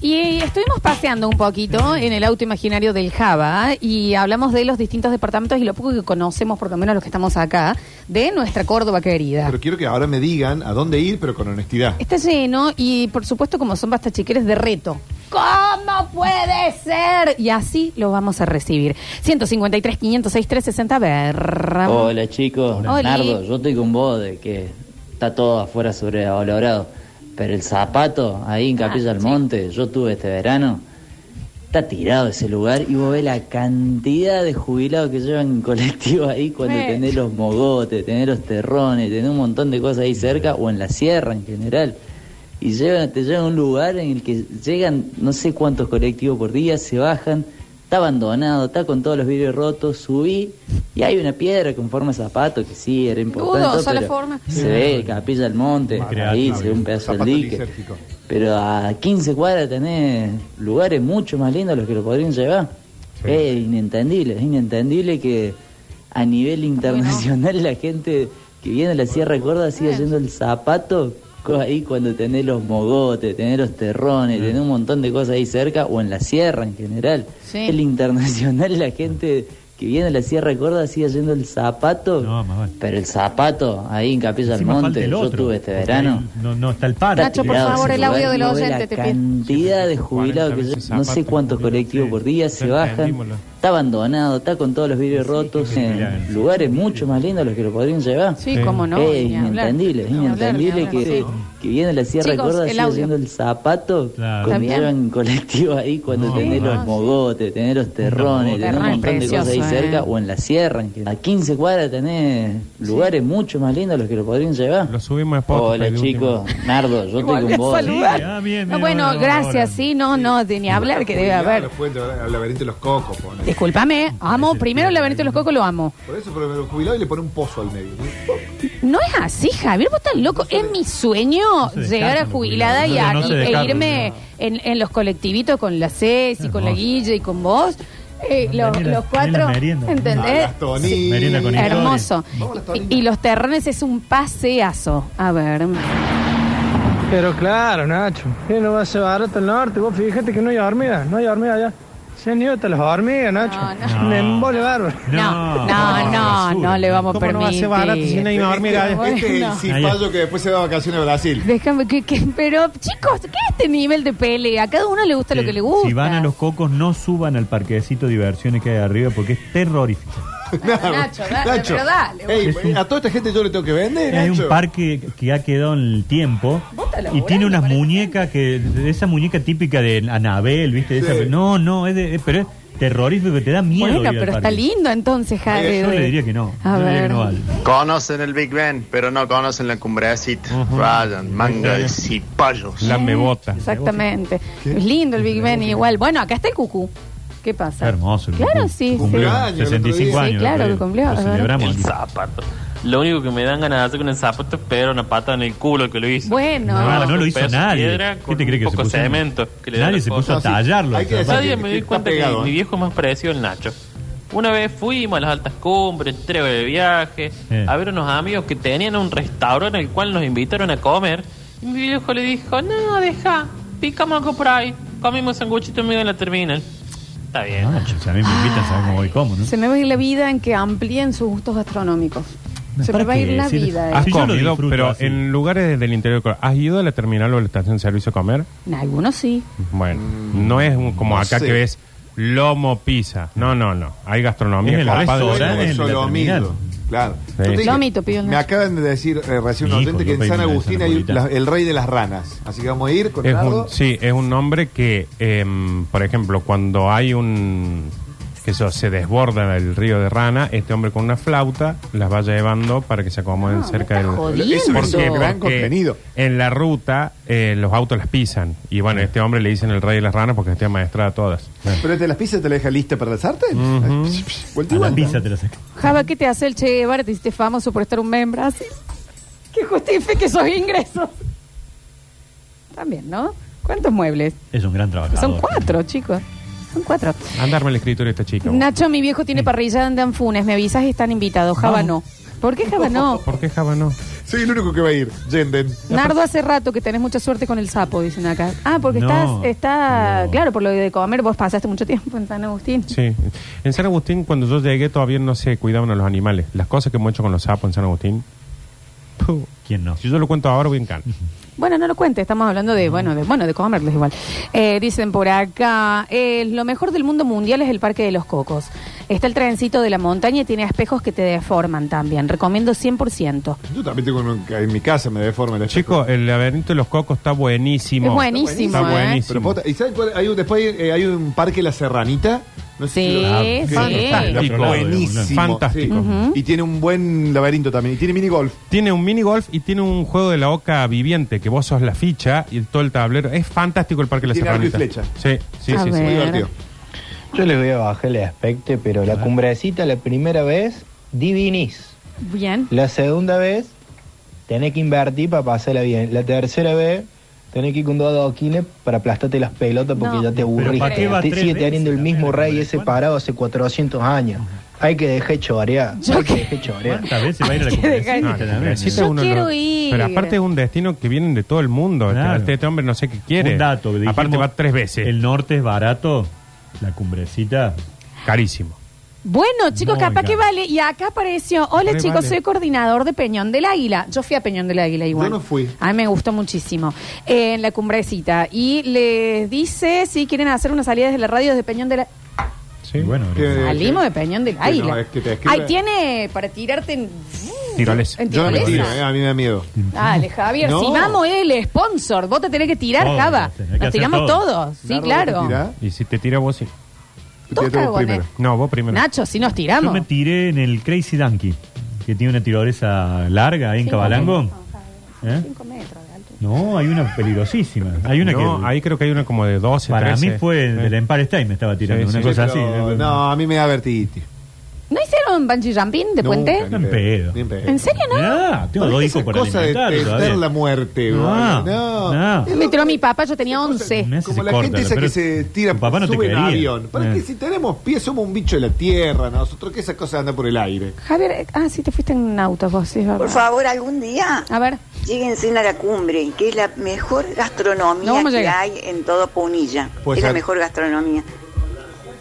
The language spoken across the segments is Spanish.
Y estuvimos paseando un poquito en el auto imaginario del Java y hablamos de los distintos departamentos y lo poco que conocemos, por lo menos los que estamos acá, de nuestra Córdoba querida. Pero quiero que ahora me digan a dónde ir, pero con honestidad. Está lleno y por supuesto como son basta chiqueres de reto. ¿Cómo puede ser? Y así lo vamos a recibir. 153, 506, 360, a ver. Hola chicos, Hola. Nardo, yo estoy con vos de que está todo afuera sobrevalorado, pero el zapato ahí en Capilla del. Monte, yo tuve este verano, está tirado ese lugar y vos ves la cantidad de jubilados que llevan en colectivo ahí cuando tenés los mogotes, tenés los terrones, tenés un montón de cosas ahí cerca o en la sierra en general. Y llevan, te llevan a un lugar en el que llegan no sé cuántos colectivos por día, se bajan, está abandonado, está con todos los vidrios rotos, subí y hay una piedra con forma de zapato que sí era importante. Dudosa la pero forma. Se ve Capilla del Monte, ahí se ve un pedazo del dique. lisérgico. Pero a 15 cuadras tenés lugares mucho más lindos a los que lo podrían llevar. Es inentendible, es inentendible que a nivel internacional la gente que viene a la Sierra Córdoba siga yendo el zapato ahí cuando tenés los mogotes, tenés los terrones, tenés un montón de cosas ahí cerca o en la sierra en general. Sí. El internacional la gente que viene a la Sierra de Córdoba sigue yendo el zapato. No, más vale. Pero el zapato ahí en Capilla del Monte, yo tuve este verano. No, no está el paro. Nacho, por favor, el audio del oyente, La te pido. cantidad de jubilados que 40 yo- no sé cuántos colectivos por día se bajan. Está abandonado, está con todos los vidrios rotos en lugares mucho más lindos los que lo podrían llevar. Sí, Sí. cómo no. es inentendible, es inentendible que, sí. que viene la Sierra Chicos, el haciendo el zapato Claro. cuando llevan colectivo ahí cuando No, tenés no, los sí. mogotes, tenés los terrones, tenés un montón de cosas ahí cerca eh. o en la sierra. en que- A 15 cuadras tenés lugares mucho más lindos a los que lo podrían llevar. Lo subimos Spotify Hola chicos, Nardo, yo estoy con vos. ah, bueno, gracias, sí, no, no, de ni hablar que debe haber. Después al laberinto de los cocos. Discúlpame, amo, primero el laberinto de los cocos lo amo. Por eso, pero me lo jubilado y le pone un pozo al medio. ¿no? Es así, Javier, vos estás loco. Es mi sueño llegar a jubilada y, a- No, se e irme en, en los colectivitos con la Ceci, con la Hermoso. Guille y con vos. Eh, los, cuatro. A ¿entendés? las Toni. Merienda con historia. Hermoso. Vamos a las Toni. Y, y los terrones es un paseazo. A ver. Pero claro, Nacho, ¿qué no va a ser barato el norte? Vos fíjate que no hay hormigas, no hay hormigas allá. Se han ido hasta las hormigas, Nacho. No, no. Me embole bárbaro. No, no, no, no le vamos a ¿Cómo no va a permitir. ser barato si no hay una hormiga? Bueno. Este es el cipallo que después se da vacaciones a Brasil. Déjame que, que- pero chicos, ¿qué es este nivel de pelea? A cada uno le gusta lo que le gusta. Si van a los cocos, no suban al parquecito de diversiones que hay arriba porque es terrorífico. Nacho, dale, pero dale, Ey, a toda esta gente yo le tengo que vender, Hay un Nacho. parque que ha quedado en el tiempo Vos y tiene unas muñecas que esa muñeca típica de Anabel, ¿viste? Esa- Sí. no, no, es de- es- pero es terrorífico que te da miedo. Bueno, ir al pero está parque. lindo entonces, Javi. Yo le diría que no. A Yo le diría ver. que no vale. Conocen el Big Ben, pero no conocen la cumbrecita. Vayan, manga de cipayos. La mebota. Exactamente. Es lindo el Big Ben igual. Bueno, acá está el cucú. ¿Qué pasa? Hermoso. el Claro, cucú. sí. Cumplió sí. Cumpleaños el otro 65 día. años. Sí, claro el que cumplió. Lo celebramos. El zapato. Lo único que me dan ganas de hacer con el zapato es pegar una pata en el culo que lo hizo. Bueno. No, no lo hizo nadie. ¿Qué te crees que un se poco puso? cemento que le Nadie se puso a tallarlo. Hay que o día me doy Está cuenta pegado, que ¿eh? mi viejo es más parecido al Nacho. Una vez fuimos a las altas cumbres, tres de viaje, Eh. a ver unos amigos que tenían un restaurante en el cual nos invitaron a comer. Y mi viejo le dijo, no, deja, picamos algo por ahí. Comimos sanguchito en medio de la terminal. Está bien, Ah, Nacho. si a mí me invitan, saben cómo voy y cómo, ¿no? Se me va a ir la vida en que amplíen sus gustos gastronómicos. Se me ¿Para va a ir la vida. Has Sí, yo lo comido, disfruto pero así. en lugares del interior. de ¿Has ido a la terminal o a la estación de servicio a comer? En algunos sí. Bueno, no es un- como no acá sé. que ves lomo pizza. No, no, no. Hay gastronomía Es el capaz de- en la terminal. Claro. Sí. Yo te dije, Lomito pidió el me Nacho. acaban de decir eh, recién un hijo, oyente que en pedí San una de Agustín hay la- el rey de las ranas. Así que vamos a ir con Es Nardo. un, sí, es un nombre que, em, por ejemplo, cuando hay un que eso se desborda el río de rana, este hombre con una flauta las va llevando para que se acomoden No, cerca del. Eso Porque contenido. En la ruta eh, los autos las pisan y bueno, este hombre le dicen el rey de las ranas porque está maestrada todas. Pero te las pizzas te la deja lista para. Vuelta y A la vuelta. pizza te lo saca. Java, ¿qué te hace el Che Guevara? Te hiciste famoso por estar un mes en Brasil. Que justifique esos ingresos. También, ¿no? ¿Cuántos muebles? Es un gran trabajador. Son cuatro, chicos. Son cuatro. Andarme el escritorio esta chica. vos. Nacho, mi viejo tiene parrilla en Danfunes. Me avisas y están invitados. Java no. Vamos. ¿Por qué Java no? ¿Por qué Java no? Soy el único que va a ir. Yenden. Nardo, hace rato que tenés mucha suerte con el sapo, dicen acá. Ah, porque No, estás, está, no. claro, por lo de comer, vos pasaste mucho tiempo en San Agustín. Sí. En San Agustín, cuando yo llegué, todavía no se cuidaban a los animales. Las cosas que hemos hecho con los sapos en San Agustín. puh, ¿Quién no? Si yo lo cuento ahora, voy en can. Bueno, no lo cuente, estamos hablando de, bueno, de, bueno, de comerles igual. Eh, dicen por acá, eh, lo mejor del mundo mundial es el Parque de los Cocos. Está el trencito de la montaña y tiene espejos que te deforman también. Recomiendo 100%. Yo también tengo uno que en mi casa, me deforma el Chico, el laberinto de los cocos está buenísimo. Es buenísimo, Está ¿eh? buenísimo. Pero ¿Y sabes cuál? Hay un, después hay, eh, hay un parque La Serranita. No sé Sí, si lo- sí. que- Fantástico. Buenísimo. Fantástico. sí. Y tiene un buen laberinto también. Y tiene mini golf. Tiene un mini golf y tiene un juego de la oca viviente, que vos sos la ficha y todo el tablero. Es fantástico el Parque de la Tiene arco y Serranita. Sí, sí, A sí. sí. ver. Muy divertido. Yo les voy a bajar el aspecto, pero la cumbrecita la primera vez, divinís. Bien. La segunda vez, tenés que invertir para pasarla bien. La tercera vez, tenés que ir con dos adoquines para aplastarte las pelotas porque No. ya te aburrís. ¿para qué va Te sigue teniendo el mismo rey ese parado hace 400 años. Hay que dejar chorear. Hay que dejar chorear. ¿Cuántas veces va a ir a la cumbrecita No, Yo uno quiero ir. Pero aparte es un destino que vienen de todo el mundo. Claro. Este, este hombre no sé qué quiere. Un dato. aparte va tres veces. El norte es barato, la cumbrecita. Carísimo. Bueno, chicos, capaz que vale. Y acá apareció, hola Re chicos, vale. soy coordinador de Peñón del Águila. Yo fui a Peñón del Águila igual. Yo no fui. A mí me gustó muchísimo. Eh, en la cumbrecita. Y les dice si quieren hacer una salida desde la radio desde Peñón del Águila. Sí. Y bueno, Que- Salimos de Peñón del que Águila. no, es que te escribe- Ahí tiene para tirarte en... Tirolesa. en Yo no me tirolesa. tiro, eh, a mí me da miedo. Dale, Javier, No. si vamos el sponsor, vos te tenés que tirar, Todos, Java. tenés que Nos hacer tiramos todo. todos. Sí, Nardo, claro. ¿vos te tirás? Y si te tira vos, sí. Tírate vos primero. No, vos primero. Nacho, si nos Yo tiramos. me tiré en el Crazy Donkey, que tiene una tirolesa larga ahí en Cinco Cabalango. metros. ¿Eh? Cinco metros de altura. No, hay una peligrosísima. Hay una No, que ahí creo que hay una como de 12, para 13. mí fue Eh. del Empire State me estaba tirando, Sí, una sí, cosa Pero, así. No, a mí me da vertitis. ¿No hicieron bungee jumping de Nunca, puente? ni En pedo. Ni en pedo. ¿En serio no? Ah, tengo dos hijos por cosa de alimentar testar la muerte, No, boludo. no. no. Me tiró mi papá, yo tenía 11. Me hace Como se la corta, gente esa pero que se tira, tu papá no te sube en quería. avión. ¿Para Eh. que si tenemos pies somos un bicho de la tierra, nosotros que esa cosa anda por el aire? Javier, eh, ah, sí, te fuiste en un auto vos, sí, es verdad. Por favor, algún día A ver, lléguense a la cumbre, que es la mejor No gastronomía vamos a que llegar. hay en todo Punilla. Puede es la ser. mejor gastronomía.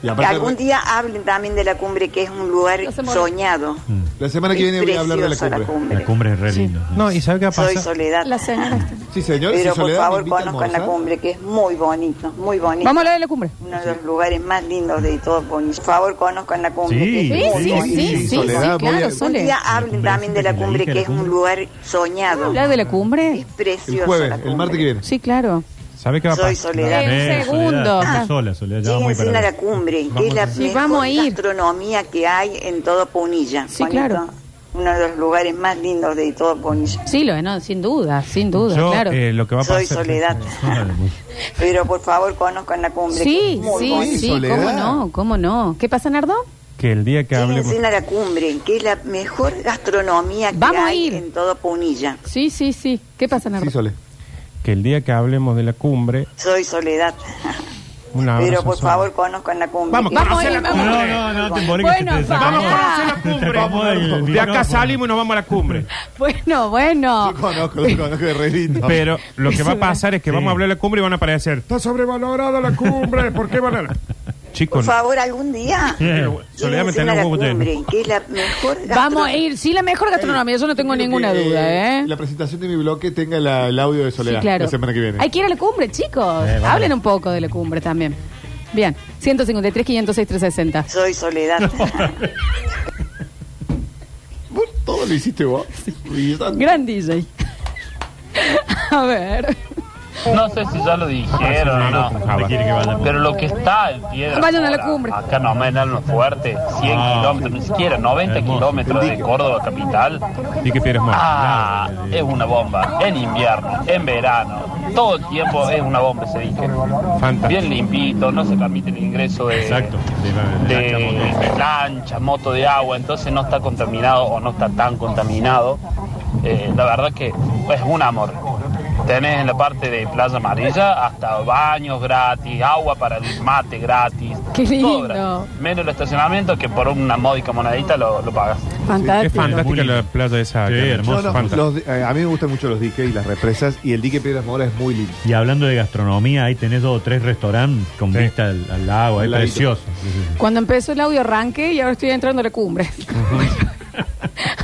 Y aparte, Algún día hablen también de la cumbre, que es un lugar No se muere. soñado. la semana que viene voy a hablar de la preciosa cumbre. La cumbre es re linda. No, ¿y sabe qué Soy pasa? Soledad. la señora está. Sí, señor. Pero si por Soledad me favor, invita a conozcan la almorzar. cumbre, que es muy bonito, muy bonito. Vamos a hablar de la cumbre. Uno de los lugares más lindos de todo Punilla. Por favor, conozcan la cumbre. Sí, que Sí, es muy sí, bonito. sí, sí, sí, Soledad, voy a- claro, Un Sole. día hablen también de la cumbre, que es un lugar soñado. ¿Hablar de la cumbre? Es precioso. El jueves, la el cumbre. martes que viene. Sí, claro. ¿Sabe qué va a Soy pasar? Soledad. En Eh, segundo. Soledad, Ah. estás sola, Soledad, ya vamos a ir para la cumbre, que es la Sí, mejor vamos a ir. gastronomía que hay en todo Punilla. Sí, claro. Uno de los lugares más lindos de todo Punilla. Sí, lo no, sin duda, sin duda, Yo, claro. eh, lo que va a Soy pasar. Soledad. Pero por favor conozcan la cumbre. que Sí, es muy sí, bonita. sí, Soledad. cómo no, cómo no. ¿Qué pasa, Nardo? Que el día que hablemos. Lléguense a la cumbre, que es la mejor gastronomía que Vamos a hay ir. en todo Punilla. Sí, sí, sí. ¿Qué pasa, Nardo? Sí, Sole. Que el día que hablemos de la cumbre. Soy Soledad. Pero por Sol. favor conozcan la cumbre. Vamos, que- Vamos a conocer ir, la vamos. cumbre. No, no, no, te que Bueno, se te Vamos a conocer la cumbre. el De acá salimos y nos vamos a la cumbre. Bueno, bueno. Yo conozco, yo conozco de re lindo. Pero lo que va a pasar es que Sí. vamos a hablar de la cumbre y van a aparecer. Está sobrevalorada la cumbre. ¿Por qué van a.? Por Chicos, favor, algún día. Soledad me lléguense a tiene la un huevo lleno. cumbre, que es la mejor Vamos a ir. Sí, la mejor gastronomía, yo no tengo ninguna que, duda, ¿eh? La presentación de mi bloque tenga la- el audio de Soledad Sí, claro. la semana que viene. Hay que ir a la cumbre, chicos. Eh. Hablen un poco de la cumbre también. Bien, 153, 506, 360. Soy Soledad. Vos todo lo hiciste vos. Ya- Gran DJ. A ver. No sé si ya lo dijeron o no. ¿Dónde quiere que vayamos? Pero lo que está el piedra. Vayan a la cumbre. Acá nomás en Alma Fuerte, 100 Ah. kilómetros, ni siquiera 90 Hermoso. kilómetros de Córdoba capital. y que Piedras Moras. Ah, es una bomba. En invierno, en verano, todo el tiempo es una bomba ese dique. Fantástico. Bien limpito, no se permite el ingreso de, Exacto. De, de, de lancha, moto. de lancha, moto de agua, entonces no está contaminado o no está tan contaminado. Eh, la verdad que es un amor. Tenés en la parte de Playa Amarilla hasta baños gratis, agua para el mate gratis. Qué todo lindo. gratis. Menos el estacionamiento que por una módica monedita lo, lo pagas. Fantástico. Es fantástica Muy la playa esa. Sí, hermoso. No, no, Fanta- los- eh, a mí me gustan mucho los diques y las represas y el dique Piedras Moras es muy lindo. Y hablando de gastronomía, ahí tenés dos o tres restaurantes con Sí. vista al, al agua, es precioso. Sí, sí, sí. Cuando empezó el audio arranque y ahora estoy entrando a la cumbre.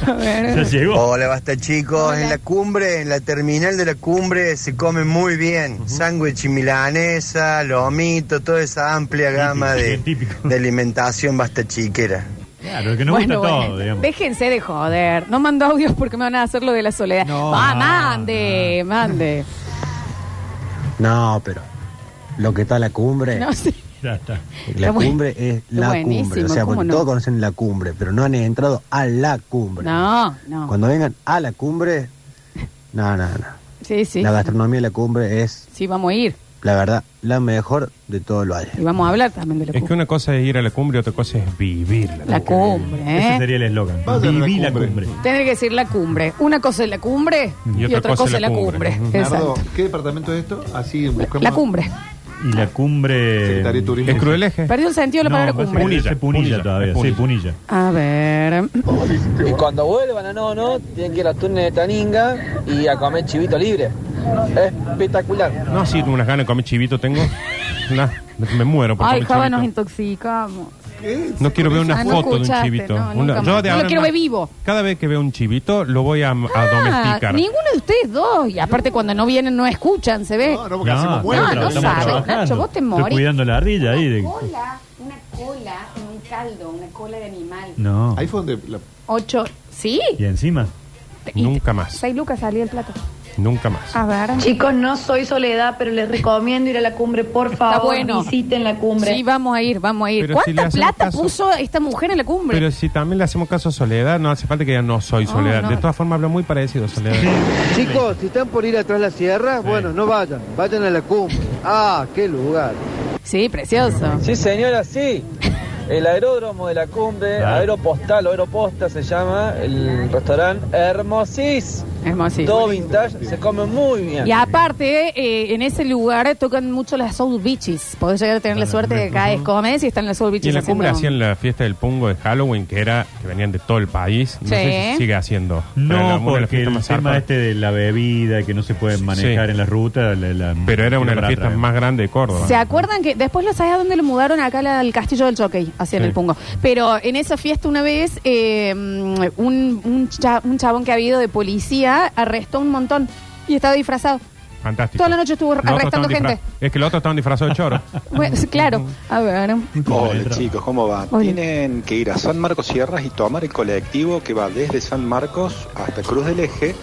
A ver. Ya llegó. Hola, basta chicos. En la cumbre, en la terminal de la cumbre, se come muy bien. Sándwich y milanesa, lomito, toda esa amplia gama de, típico. de alimentación basta chiquera. Claro, que nos Bueno, gusta bueno, todo, digamos. déjense de joder. No mando audios porque me van a hacer lo de la soledad. No. Va, mande, mande. No, pero lo que está la cumbre, No, sí. Ya está. la Está buen- cumbre es la cumbre. O sea, ¿cómo porque no? todos conocen la cumbre, pero no han entrado a la cumbre. No, no. Cuando vengan a la cumbre, no, no, no. Sí, sí. La gastronomía de la cumbre es, Sí, vamos a ir. la verdad, la mejor de todo lo valle. Y vamos a hablar también de la Es que cumbre. una cosa es ir a la cumbre y otra cosa es vivirla. La cumbre, Ese ¿eh? sería el eslogan. A la Viví la cumbre. cumbre. Tener que decir la cumbre. Una cosa es la cumbre y, otra, cosa, es la cumbre. Nardo, Exacto. ¿qué departamento es esto? Así buscamos. La cumbre. Y la cumbre. Secretaría de Turismo. ¿Es cruel eje? Perdió el sentido de la No, palabra parece cumbre. que Punilla, punilla, punilla, todavía. punilla. Sí, punilla. A ver. Y cuando vuelvan a No No, tienen que ir a Túnel de Taninga y a comer chivito libre. Espectacular. No, sí, unas ganas de comer chivito tengo. Nah, me muero por Ay, comer Java, chivito. nos No quiero ver una Ah, no foto de un escuchaste, chivito. no, Una- nunca yo más. de No lo quiero ver vivo. Cada vez que veo un chivito lo voy a, a Ah, domesticar. ninguno de ustedes dos. Y aparte, cuando no vienen, no escuchan, ¿se ve? No, no, porque hacemos no, muertos. no estamos sabes, trabajando. Nacho, vos te Estoy morís. cuidando la ardilla ahí. de- Cola, una cola en un caldo, una cola de animal. No. Ahí fue donde. la- Ocho. ¿Sí? Y encima. Y- Nunca más. Seis lucas salía el plato. Nunca más. A ver. Chicos, no soy Soledad, pero les recomiendo ir a la cumbre, por favor. bueno. Visiten la cumbre. Sí, vamos a ir, vamos a ir. Pero ¿Cuánta plata caso- puso esta mujer en la cumbre? Pero si también le hacemos caso a Soledad, no hace falta que ya no soy Soledad. no. De todas formas, habla muy parecido a Soledad. Chicos, si están por ir atrás de la sierra, bueno, no vayan. Vayan a la cumbre. Ah, qué lugar. Sí, precioso. Sí, señora, sí. El aeródromo de la cumbre, Claro. aeropostal o aeroposta se llama, el restaurante Hermosis. Hermosísimo. Todo vintage, se come muy bien. Y aparte, eh, en ese lugar tocan mucho las Soul Beaches. Podés llegar a tener la suerte de que caes, comes y están las Soul Beaches Y en la cumbre haciendo- hacían la fiesta del pungo de Halloween, que era que venían de todo el país. No sé Sí. si sigue haciendo. Pero era No, una de las porque fiestas el más tema zarpadas. este de la bebida, que no se puede manejar Sí. en la ruta. la- la- Pero era una de las fiestas atrás. más grandes de Córdoba. ¿Se acuerdan que después lo sabes a dónde lo mudaron? Acá al castillo del Jockey, hacia Sí. el Pungo. Pero en esa fiesta una vez, eh, un, un, cha- un chabón que ha habido de policía arrestó un montón y estaba disfrazado. Fantástico. Toda la noche estuvo Los otros arrestando estaban gente. disfra- Es que los otros estaban disfrazados de choro. Bueno, claro. A ver. Hola chicos, ¿cómo va? Hola. Tienen que ir a San Marcos Sierras y tomar el colectivo que va desde San Marcos hasta Cruz del Eje.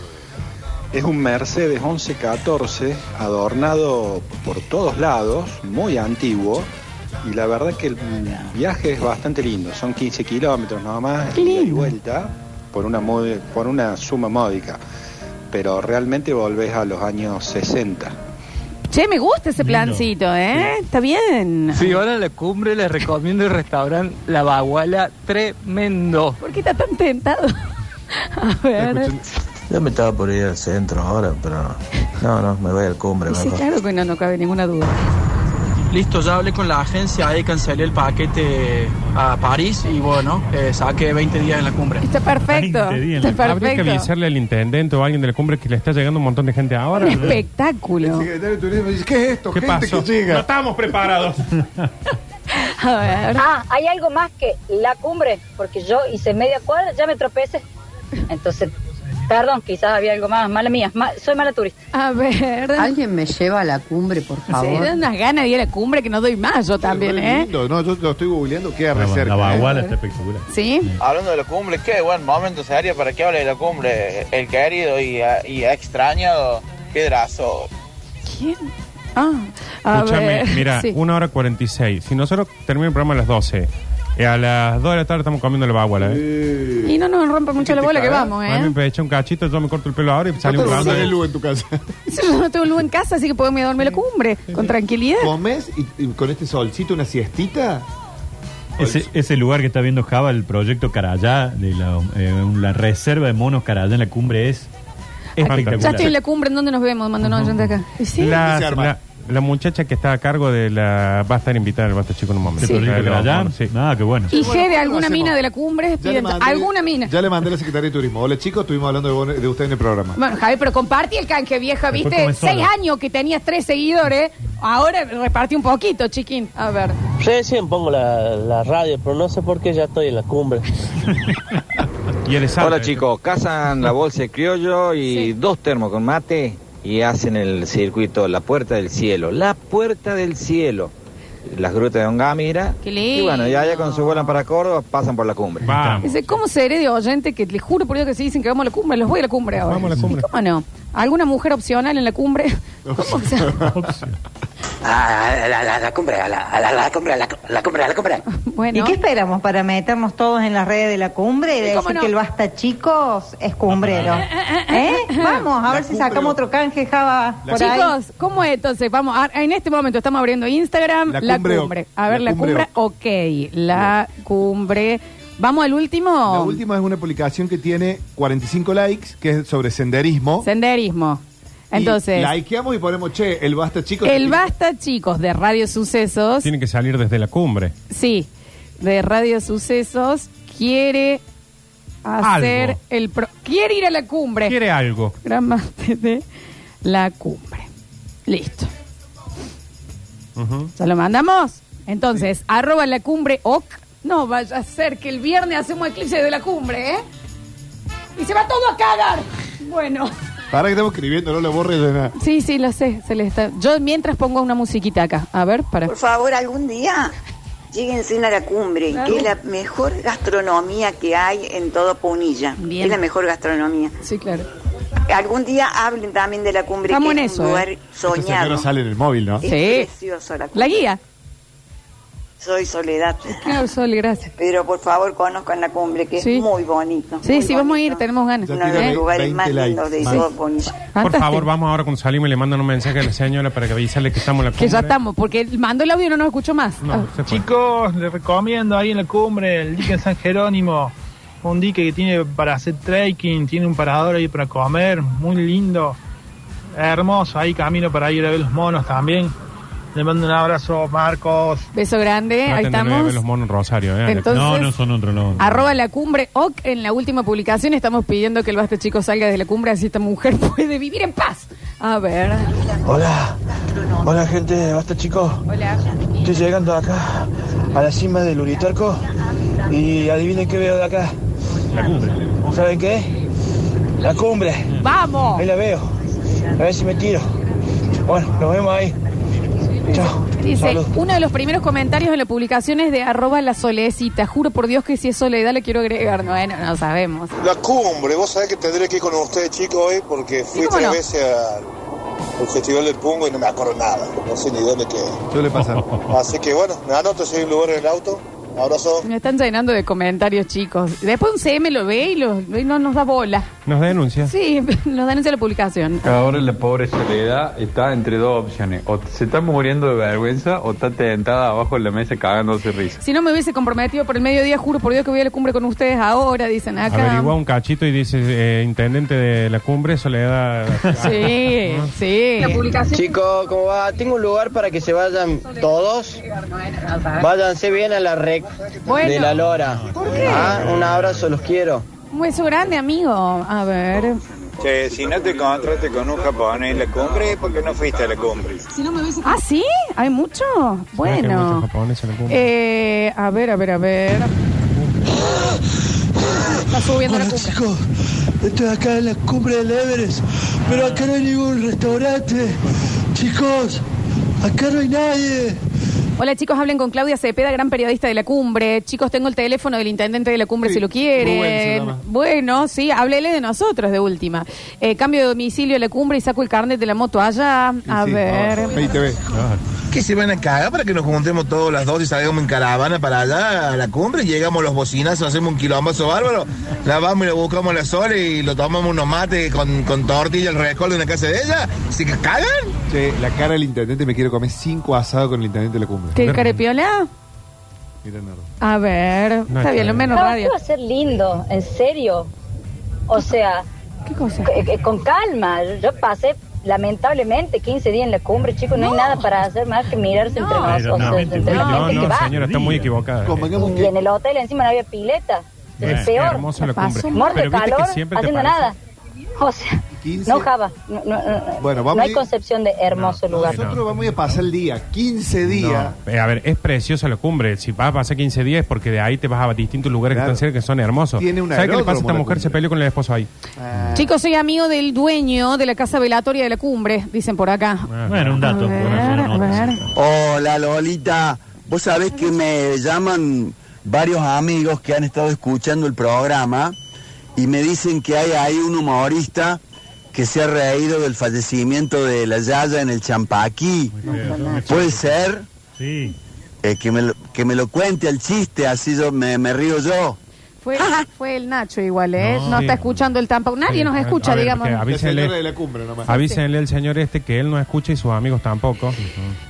Es un Mercedes 1114 adornado por todos lados, muy antiguo. Y la verdad que el viaje es bastante lindo. Son 15 kilómetros nada más, Qué ida y lindo. vuelta, por una, mod- por una suma módica. Pero realmente volvés a los años 60. Che, me gusta ese plancito, ¿eh? Está bien. Si van a la cumbre, les recomiendo el restaurante La Baguala, tremendo. ¿Por qué está tan tentado? A ver. Yo me estaba por ir al centro ahora, pero no, no, me voy al cumbre. Sí, claro que no, no cabe ninguna duda. Listo, ya hablé con la agencia, ahí cancelé el paquete a París y bueno, eh, saqué 20 días en la cumbre. Está perfecto. 20 días en Está Habría que perfecto. avisarle al intendente o a alguien de la cumbre que le está llegando un montón de gente ahora. Un espectáculo. El secretario de Turismo dice: ¿Qué es esto? ¿Qué Gente pasó? que llega. No estamos preparados. A ver. Ah, hay algo más que la cumbre, porque yo hice media cuadra, ya me tropecé. Entonces, perdón, quizás había algo más, mala mía, ma- soy mala turista. A ver. ¿Alguien me lleva a la cumbre, por Se favor? dan unas ganas de ir a la cumbre que no doy más yo también, Re ¿eh? lindo. No, yo lo estoy googleando. Queda La, re cerca. la ¿eh? baguala está espectacular. ¿Sí? Hablando de la cumbre, qué buen momento sería para que hable de la cumbre. El querido y, y extrañado, qué drazo. ¿Quién? Ah, a Escúchame, ver. mira, Sí. una hora 46. Si nosotros terminamos el programa a las 12, eh, a las 2 de la tarde estamos comiendo la baguala, ¿eh? Y no nos rompa mucho la bola que vamos, A mí ¿eh? me echa un cachito, yo me corto el pelo ahora y No salimos te grabando. sale luz en tu casa. Sí, Yo no tengo luz en casa, así que podemos ir a dormir a la cumbre con tranquilidad. ¿Comes y, y con este solcito una siestita? Ese, ese lugar que está viendo Java, el proyecto Carayá, de la, eh, la reserva de monos Carayá en la cumbre es Ya espectacular. estoy en la cumbre, ¿en dónde nos vemos? Mando una oyente acá. ¿Y sí? La, Se arma. la- La muchacha que está a cargo de la. Va a estar invitada el Basta Chico en un momento. Sí. Allá. sí. Ah, qué bueno. Y bueno, G de ¿cómo alguna mina de la cumbre. Ya le piden- mandé- alguna mina. Ya le mandé a la Secretaría de Turismo. Hola chicos, estuvimos hablando de, vos- de usted en el programa. Bueno, Javi, pero compartí el canje, vieja, Después ¿viste? sola. Seis años que tenías tres seguidores. Ahora repartí un poquito, chiquín. A ver. Recién pongo la, la radio, pero no sé por qué ya estoy en la cumbre. Y él es Hola chicos, cazan la bolsa de criollo y dos termos con mate y hacen el circuito La Puerta del Cielo. La Puerta del Cielo. Las grutas de Ongamira. Qué lindo. Y bueno, ya, ya cuando se vuelan para Córdoba pasan por la cumbre. Vamos. Dice, ¿cómo seré de oyente que les juro por Dios que se dicen que vamos a la cumbre? Los voy a la cumbre ahora. Vamos a la cumbre. ¿Y ¿Cómo no? ¿Alguna mujer opcional en la cumbre? ¿Cómo se Ah, la, la, la cumbre, la, la, la cumbre, la, la cumbre, la cumbre. Bueno. ¿Y qué esperamos para meternos todos en las redes de la cumbre y Sí, cómo decir no. que el basta chicos es cumbrero? ¿Eh? Vamos, a ver si sacamos otro canje, Java, por ahí. Chicos, ¿cómo es entonces? Vamos, a- en este momento estamos abriendo Instagram, La la cumbre A ver, la la cumbre cumbre, ok. La cumbre. Vamos al último. La última es una publicación que tiene 45 likes, que es sobre senderismo. Senderismo. Entonces, Y likeamos y ponemos, che, el basta chicos. el Basta, chicos, de Radio Sucesos. Tiene que salir desde la cumbre. Sí, de Radio Sucesos quiere hacer Algo. el pro- quiere ir a la cumbre. Quiere algo. Programa de la cumbre. Listo. ¿Ya lo mandamos? Entonces, arroba la cumbre ok. No vaya a ser que el viernes hacemos eclipse de la cumbre, ¿eh? Y se va todo a cagar. Bueno. Para que estamos escribiendo, no lo borres de nada. Sí, sí, lo sé. Se le está... Yo mientras pongo una musiquita acá. A ver, para. Por favor, algún día lléguense a la cumbre, Claro. que es la mejor gastronomía que hay en todo Punilla. Bien. Es la mejor gastronomía. Sí, claro. Algún día hablen también de la cumbre, Estamos que en es eso, un lugar ¿eh? Esta soñado. sale en el móvil, ¿no? Es Sí. precioso la cumbre. La guía. Soy Soledad. Claro, Sol, gracias. Pero por favor conozcan la cumbre, que Sí. es muy bonito. Sí, muy sí, vamos a ir, bonito. tenemos ganas. Uno de los lugares más 20 lindos de likes. todo Punilla. Por Fantástico. favor, vamos ahora cuando salimos y le mandan un mensaje a la señora para que avisarle que estamos en la cumbre. Que ya estamos, porque mandó el audio y no nos escuchó más. No, Ah. se fue. Chicos, les recomiendo ahí en la cumbre el dique en San Jerónimo. Un dique que tiene para hacer trekking, tiene un parador ahí para comer, muy lindo, hermoso. Ahí camino para ir a ver los monos también. Le mando un abrazo, Marcos. Beso grande, ahí de estamos. los monos Rosario, ¿eh? Entonces- No, no son otro, no. Arroba la cumbre ok. En la última publicación estamos pidiendo que el Basta Chico salga de la cumbre así esta mujer puede vivir en paz. A ver. Hola, hola gente, basta chicos. Hola. Estoy llegando acá a la cima del Uritorco y adivinen qué veo de acá. La cumbre. ¿Saben qué? La cumbre. ¡Vamos! Ahí la veo. A ver si me tiro. Bueno, nos vemos ahí. Chao. Dice, Salud. uno de los primeros comentarios en la publicación es de arroba la solecita. Juro por Dios que si es soledad le quiero agregar. No, bueno, no sabemos. La cumbre, vos sabés que tendré que ir con ustedes chicos hoy porque fui tres no? veces al, al Festival del Pungo y no me acuerdo nada, no sé ni dónde quedé. Suele pasar. Así que bueno, me anoto si hay un lugar en el auto. Abrazo. Me están llenando de comentarios, chicos. Después un CM lo ve y, lo- y no nos da bola. Nos denuncia. Sí, nos denuncia la publicación. Ahora la pobre Soledad está entre dos opciones. O se está muriendo de vergüenza o está tentada abajo en la mesa cagándose risa. Si no me hubiese comprometido por el mediodía, juro por Dios que voy a la cumbre con ustedes ahora, dicen acá. Averigua un cachito y dice, eh, intendente de la cumbre, Soledad. Sí, sí. Chicos, ¿cómo va? Tengo un lugar para que se vayan todos. Váyanse bien a la rec Bueno. de la Lora. ¿Por qué? Ah, un abrazo, los quiero. Un beso grande, amigo. A ver. Che, si no te encontraste con un japonés en la cumbre, ¿por qué no fuiste a la cumbre? ¿Ah, sí? ¿Hay mucho? Bueno. Eh, a ver, a ver, a ver. Está subiendo la Hola cumbre. chicos, estoy acá en la cumbre del Everest, pero acá no hay ningún restaurante. Chicos, acá no hay nadie. Hola chicos, hablen con Claudia Cepeda, gran periodista de la cumbre. Chicos, tengo el teléfono del intendente de la cumbre si lo Rubén se quieren. llama. Bueno, sí, háblele de nosotros de última. Eh, cambio de domicilio a la cumbre y saco el carnet de la moto allá. A ver. Que se van a cagar para que nos juntemos todos las dos y salgamos en caravana para allá a la cumbre. Llegamos los bocinazos, hacemos un quilombazo bárbaro. La vamos y la buscamos a la sol y lo tomamos unos mates con, con tortilla alrededor de una casa de ella. ¿Se cagan? Che, la cara del intendente me quiere comer cinco asados con el intendente de la cumbre. ¿Qué carepiola? Mira, Nardo. A ver. No, está bien, lo menos No, radio. va a ser lindo, en serio. O sea, ¿Qué cosa? c- c- con calma. Yo pasé lamentablemente 15 días en la cumbre, chicos, no, hay nada para hacer más que mirarse entre nosotros, no, entre no, que señora, está muy equivocada. Y en el hotel encima no había pileta. Bueno, Es peor. hermosa la cumbre. Que calor, haciendo parece- nada. O sea, 15. no Java. No, no, no, Bueno, no vamos a hay concepción de hermoso lugar. Nosotros vamos a pasar el día, 15 días. No, eh, a ver, es preciosa la cumbre. Si vas a pasar 15 días es porque de ahí te vas a distintos lugares Claro. que están cerca que son hermosos. Tiene un ¿Sabes qué le pasa a esta mujer? Se peleó con el esposo ahí. Chicos, soy amigo del dueño de la casa velatoria de la cumbre, dicen por acá. Bueno, un dato. A ver, a ver. Hola Lolita, vos sabés que me llaman varios amigos que han estado escuchando el programa y me dicen que hay ahí un humorista que se ha reído del fallecimiento de la Yaya en el Champaquí. ¿Puede ser? Sí. Eh, que, me lo, que me lo cuente el chiste, así yo me, me río yo. Fue, fue el Nacho igual, ¿eh? No, No. está escuchando el tampoco. Nadie Sí, nos escucha, a ver, digamos. que La avísenle, señora de la cumbre nomás. avísenle al señor este que él no escucha y sus amigos tampoco.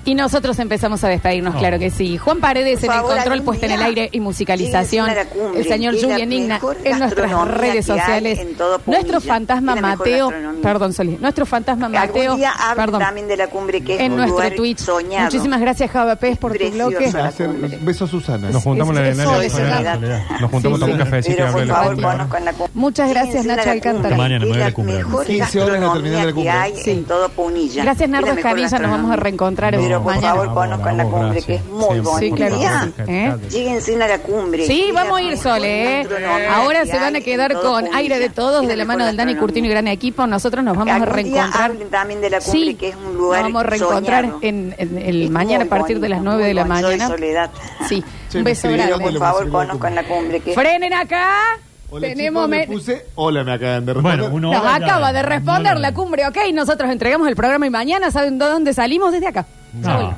Y nosotros empezamos a despedirnos, Oh. claro que sí. Juan Paredes en el control algún puesta en el día aire y musicalización. lleguen a la cumbre, El señor es la Julian Igna mejor en nuestras gastronomía redes que hay sociales. en todo Punilla. Nuestro fantasma Es la mejor Mateo, gastronomía. perdón, Soli, nuestro fantasma Mateo, Algún día hablen perdón, también de la cumbre que es en un nuestro lugar Twitch. soñado. Muchísimas gracias, Java Pez, por tu bloque. la Hacer- beso a Susana. Nos juntamos en la arena. Soledad. Soledad. Nos juntamos un cafecito y Pero de la favor, cumbre. conozcan la cumbre. Muchas gracias, Nacho Alcántara. Mañana me voy a la cumbre. mejor 15 horas terminal de la cumbre. hay en todo Punilla. Gracias, Nardo Escanilla. Nos vamos a reencontrar Pero por mañana. favor, conozcan la Vamos, cumbre, que es muy Sí, bonita. Sí, claro sí. ¿eh? Lléguense a la cumbre. Sí, vamos a ir, Sole. ¿eh? Ahora se van a quedar con aire de todos de la mano del Dani Curtino y gran equipo. Nosotros nos vamos a reencontrar. también de la cumbre, Sí, que es un lugar nos vamos a reencontrar en, el mañana a partir de las bonito, 9 de la mañana. Soledad. Sí, Sí, un beso grande. Por favor, conozcan la cumbre, que Frenen acá. Hola, Tenemos chicos, me- puse, hola, me acaban de responder. Bueno, uno Nos acaba de responder no, la cumbre, ok. Nosotros entregamos el programa y mañana, ¿saben de dónde salimos? Desde acá. No.